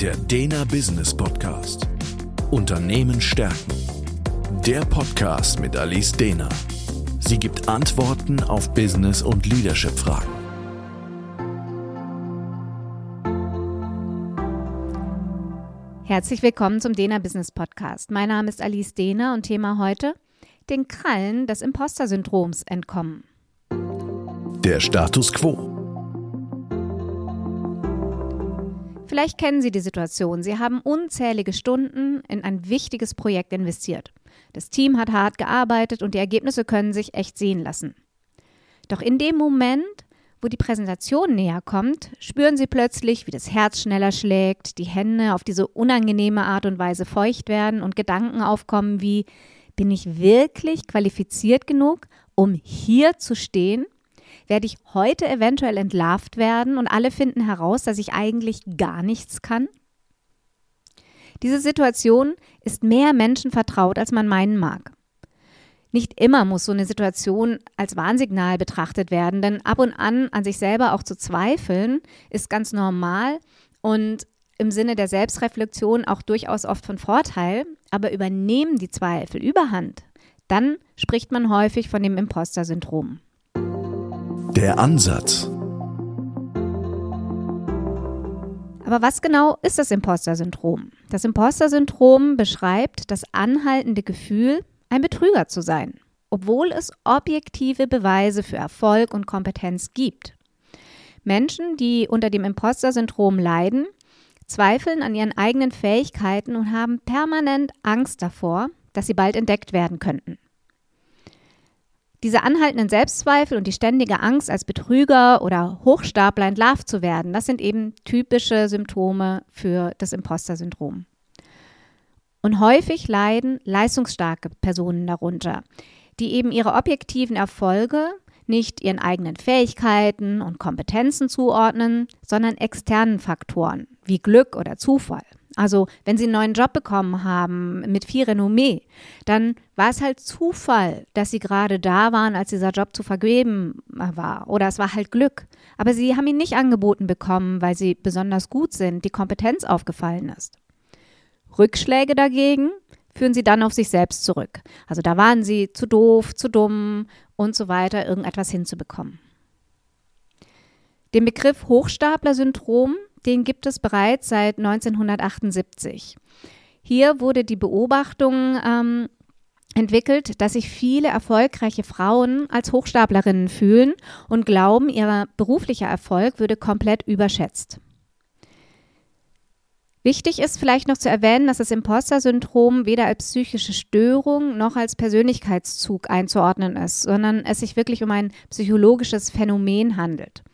Der Dena Business Podcast. Unternehmen stärken. Der Podcast mit Alice Dena. Sie gibt Antworten auf Business- und Leadership-Fragen. Herzlich willkommen zum Dena Business Podcast. Mein Name ist Alice Dehner und Thema heute: den Krallen des Imposter-Syndroms entkommen. Der Status quo. Vielleicht kennen Sie die Situation. Sie haben unzählige Stunden in ein wichtiges Projekt investiert. Das Team hat hart gearbeitet und die Ergebnisse können sich echt sehen lassen. Doch in dem Moment, wo die Präsentation näher kommt, spüren Sie plötzlich, wie das Herz schneller schlägt, die Hände auf diese unangenehme Art und Weise feucht werden und Gedanken aufkommen wie, bin ich wirklich qualifiziert genug, um hier zu stehen? Werde ich heute eventuell entlarvt werden und alle finden heraus, dass ich eigentlich gar nichts kann? Diese Situation ist mehr Menschen vertraut, als man meinen mag. Nicht immer muss so eine Situation als Warnsignal betrachtet werden, denn ab und an an sich selber auch zu zweifeln ist ganz normal und im Sinne der Selbstreflexion auch durchaus oft von Vorteil, aber übernehmen die Zweifel überhand, dann spricht man häufig von dem Imposter-Syndrom. Der Ansatz. Aber was genau ist das Imposter-Syndrom? Das Imposter-Syndrom beschreibt das anhaltende Gefühl, ein Betrüger zu sein, obwohl es objektive Beweise für Erfolg und Kompetenz gibt. Menschen, die unter dem Imposter-Syndrom leiden, zweifeln an ihren eigenen Fähigkeiten und haben permanent Angst davor, dass sie bald entdeckt werden könnten. Diese anhaltenden Selbstzweifel und die ständige Angst, als Betrüger oder Hochstapler entlarvt zu werden, das sind eben typische Symptome für das Imposter-Syndrom. Und häufig leiden leistungsstarke Personen darunter, die eben ihre objektiven Erfolge nicht ihren eigenen Fähigkeiten und Kompetenzen zuordnen, sondern externen Faktoren wie Glück oder Zufall. Also wenn Sie einen neuen Job bekommen haben mit viel Renommee, dann war es halt Zufall, dass Sie gerade da waren, als dieser Job zu vergeben war. Oder es war halt Glück. Aber Sie haben ihn nicht angeboten bekommen, weil Sie besonders gut sind, die Kompetenz aufgefallen ist. Rückschläge dagegen führen Sie dann auf sich selbst zurück. Also da waren Sie zu doof, zu dumm und so weiter, irgendetwas hinzubekommen. Den Begriff Hochstapler-Syndrom den gibt es bereits seit 1978. Hier wurde die Beobachtung ähm, entwickelt, dass sich viele erfolgreiche Frauen als Hochstaplerinnen fühlen und glauben, ihr beruflicher Erfolg würde komplett überschätzt. Wichtig ist vielleicht noch zu erwähnen, dass das Imposter-Syndrom weder als psychische Störung noch als Persönlichkeitszug einzuordnen ist, sondern es sich wirklich um ein psychologisches Phänomen handelt.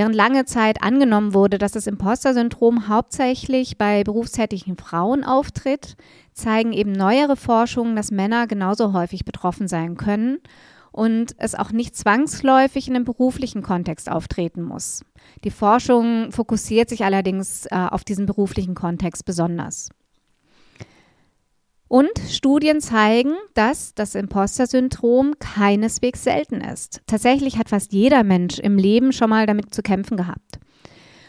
Während lange Zeit angenommen wurde, dass das Imposter-Syndrom hauptsächlich bei berufstätigen Frauen auftritt, zeigen eben neuere Forschungen, dass Männer genauso häufig betroffen sein können und es auch nicht zwangsläufig in einem beruflichen Kontext auftreten muss. Die Forschung fokussiert sich allerdings äh, auf diesen beruflichen Kontext besonders. Und Studien zeigen, dass das Imposter-Syndrom keineswegs selten ist. Tatsächlich hat fast jeder Mensch im Leben schon mal damit zu kämpfen gehabt.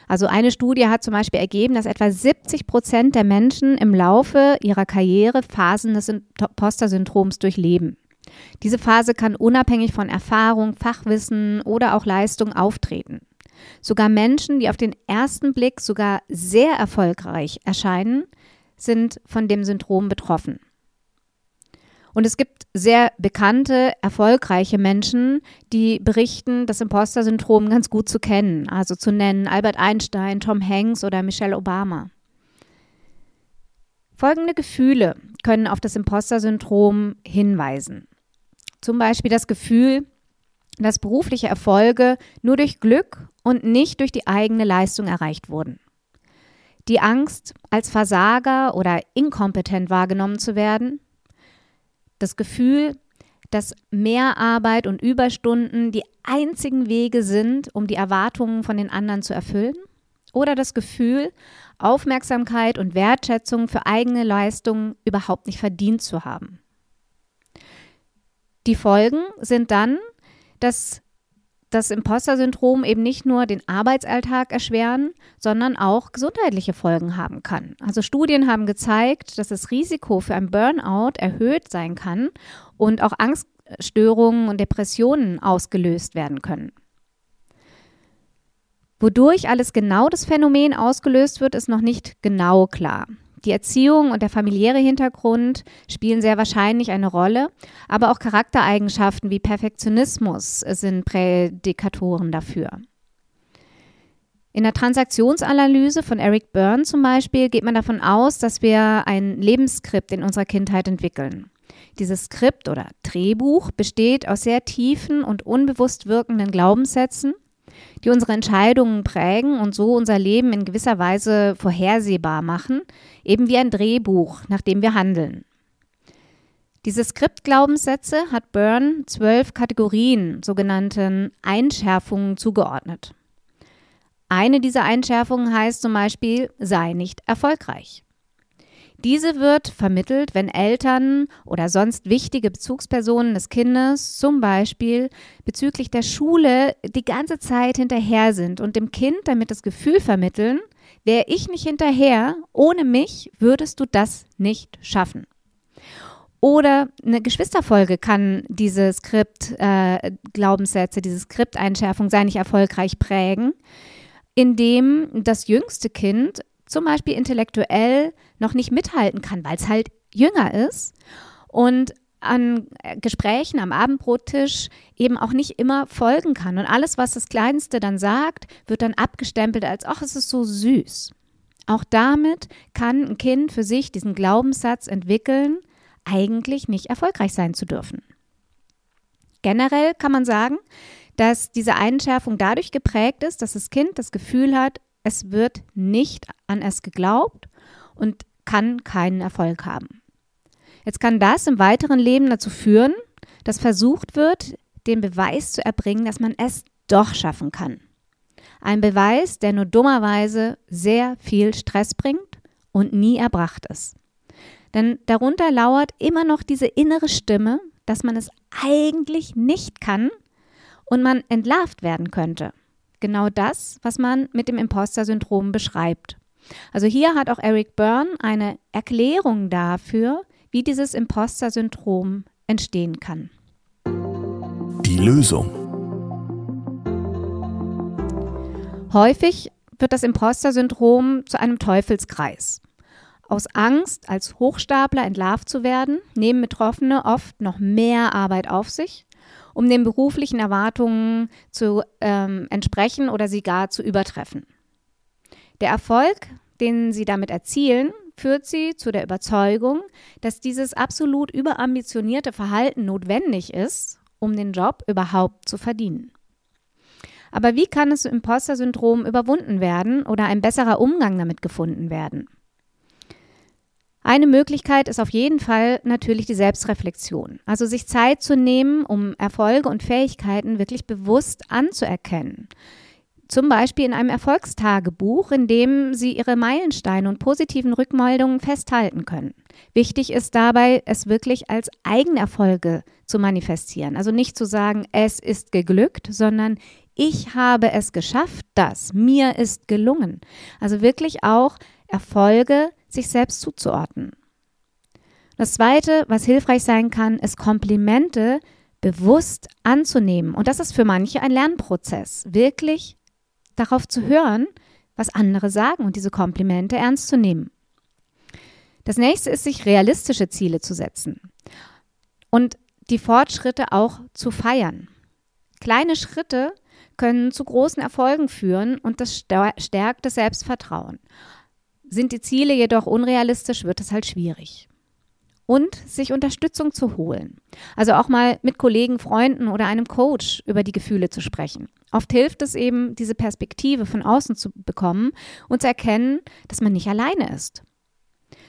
Also eine Studie hat zum Beispiel ergeben, dass etwa 70 Prozent der Menschen im Laufe ihrer Karriere Phasen des Imposter-Syndroms durchleben. Diese Phase kann unabhängig von Erfahrung, Fachwissen oder auch Leistung auftreten. Sogar Menschen, die auf den ersten Blick sogar sehr erfolgreich erscheinen, sind von dem Syndrom betroffen. Und es gibt sehr bekannte, erfolgreiche Menschen, die berichten, das Imposter-Syndrom ganz gut zu kennen. Also zu nennen Albert Einstein, Tom Hanks oder Michelle Obama. Folgende Gefühle können auf das Imposter-Syndrom hinweisen. Zum Beispiel das Gefühl, dass berufliche Erfolge nur durch Glück und nicht durch die eigene Leistung erreicht wurden die Angst, als Versager oder inkompetent wahrgenommen zu werden, das Gefühl, dass Mehrarbeit und Überstunden die einzigen Wege sind, um die Erwartungen von den anderen zu erfüllen, oder das Gefühl, Aufmerksamkeit und Wertschätzung für eigene Leistungen überhaupt nicht verdient zu haben. Die Folgen sind dann, dass das Imposter-Syndrom eben nicht nur den Arbeitsalltag erschweren, sondern auch gesundheitliche Folgen haben kann. Also Studien haben gezeigt, dass das Risiko für ein Burnout erhöht sein kann und auch Angststörungen und Depressionen ausgelöst werden können. Wodurch alles genau das Phänomen ausgelöst wird, ist noch nicht genau klar. Die Erziehung und der familiäre Hintergrund spielen sehr wahrscheinlich eine Rolle, aber auch Charaktereigenschaften wie Perfektionismus sind Prädikatoren dafür. In der Transaktionsanalyse von Eric Byrne zum Beispiel geht man davon aus, dass wir ein Lebensskript in unserer Kindheit entwickeln. Dieses Skript oder Drehbuch besteht aus sehr tiefen und unbewusst wirkenden Glaubenssätzen, die unsere Entscheidungen prägen und so unser Leben in gewisser Weise vorhersehbar machen, eben wie ein Drehbuch, nach dem wir handeln. Diese Skriptglaubenssätze hat Byrne zwölf Kategorien, sogenannten Einschärfungen, zugeordnet. Eine dieser Einschärfungen heißt zum Beispiel, sei nicht erfolgreich. Diese wird vermittelt, wenn Eltern oder sonst wichtige Bezugspersonen des Kindes zum Beispiel bezüglich der Schule die ganze Zeit hinterher sind und dem Kind damit das Gefühl vermitteln, wäre ich nicht hinterher, ohne mich würdest du das nicht schaffen. Oder eine Geschwisterfolge kann diese Skript-Glaubenssätze, äh, diese Skripteinschärfung sei nicht erfolgreich prägen, indem das jüngste Kind zum Beispiel intellektuell noch nicht mithalten kann, weil es halt jünger ist und an Gesprächen am Abendbrottisch eben auch nicht immer folgen kann. Und alles, was das Kleinste dann sagt, wird dann abgestempelt als, ach, es ist so süß. Auch damit kann ein Kind für sich diesen Glaubenssatz entwickeln, eigentlich nicht erfolgreich sein zu dürfen. Generell kann man sagen, dass diese Einschärfung dadurch geprägt ist, dass das Kind das Gefühl hat, es wird nicht an es geglaubt und kann keinen Erfolg haben. Jetzt kann das im weiteren Leben dazu führen, dass versucht wird, den Beweis zu erbringen, dass man es doch schaffen kann. Ein Beweis, der nur dummerweise sehr viel Stress bringt und nie erbracht ist. Denn darunter lauert immer noch diese innere Stimme, dass man es eigentlich nicht kann und man entlarvt werden könnte genau das, was man mit dem Imposter-Syndrom beschreibt. Also hier hat auch Eric Byrne eine Erklärung dafür, wie dieses Imposter-Syndrom entstehen kann. Die Lösung. Häufig wird das Imposter-Syndrom zu einem Teufelskreis. Aus Angst, als Hochstapler entlarvt zu werden, nehmen Betroffene oft noch mehr Arbeit auf sich um den beruflichen Erwartungen zu ähm, entsprechen oder sie gar zu übertreffen. Der Erfolg, den sie damit erzielen, führt sie zu der Überzeugung, dass dieses absolut überambitionierte Verhalten notwendig ist, um den Job überhaupt zu verdienen. Aber wie kann das Imposter-Syndrom überwunden werden oder ein besserer Umgang damit gefunden werden? Eine Möglichkeit ist auf jeden Fall natürlich die Selbstreflexion. Also sich Zeit zu nehmen, um Erfolge und Fähigkeiten wirklich bewusst anzuerkennen. Zum Beispiel in einem Erfolgstagebuch, in dem Sie Ihre Meilensteine und positiven Rückmeldungen festhalten können. Wichtig ist dabei, es wirklich als Eigenerfolge zu manifestieren. Also nicht zu sagen, es ist geglückt, sondern ich habe es geschafft, das, mir ist gelungen. Also wirklich auch Erfolge sich selbst zuzuordnen. Das Zweite, was hilfreich sein kann, ist Komplimente bewusst anzunehmen. Und das ist für manche ein Lernprozess, wirklich darauf zu hören, was andere sagen und diese Komplimente ernst zu nehmen. Das nächste ist, sich realistische Ziele zu setzen und die Fortschritte auch zu feiern. Kleine Schritte können zu großen Erfolgen führen und das stärkt das Selbstvertrauen. Sind die Ziele jedoch unrealistisch, wird es halt schwierig. Und sich Unterstützung zu holen. Also auch mal mit Kollegen, Freunden oder einem Coach über die Gefühle zu sprechen. Oft hilft es eben, diese Perspektive von außen zu bekommen und zu erkennen, dass man nicht alleine ist.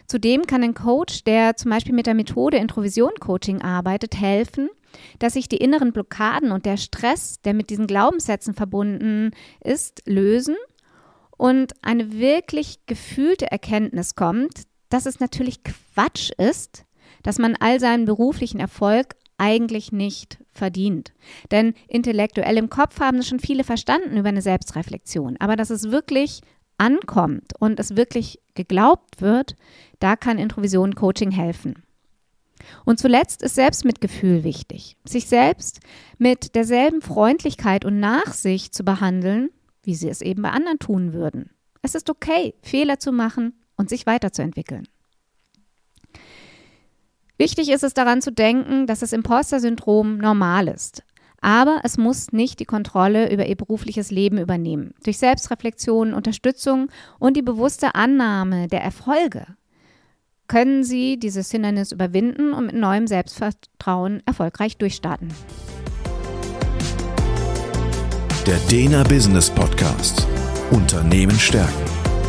Zudem kann ein Coach, der zum Beispiel mit der Methode Introvision Coaching arbeitet, helfen, dass sich die inneren Blockaden und der Stress, der mit diesen Glaubenssätzen verbunden ist, lösen und eine wirklich gefühlte Erkenntnis kommt, dass es natürlich Quatsch ist, dass man all seinen beruflichen Erfolg eigentlich nicht verdient. Denn intellektuell im Kopf haben es schon viele verstanden über eine Selbstreflexion. Aber dass es wirklich ankommt und es wirklich geglaubt wird, da kann Introvision Coaching helfen. Und zuletzt ist Selbstmitgefühl wichtig. Sich selbst mit derselben Freundlichkeit und Nachsicht zu behandeln, wie sie es eben bei anderen tun würden. Es ist okay, Fehler zu machen und sich weiterzuentwickeln. Wichtig ist es daran zu denken, dass das Imposter-Syndrom normal ist. Aber es muss nicht die Kontrolle über ihr berufliches Leben übernehmen. Durch Selbstreflexion, Unterstützung und die bewusste Annahme der Erfolge können Sie dieses Hindernis überwinden und mit neuem Selbstvertrauen erfolgreich durchstarten. Der Dena Business Podcast. Unternehmen stärken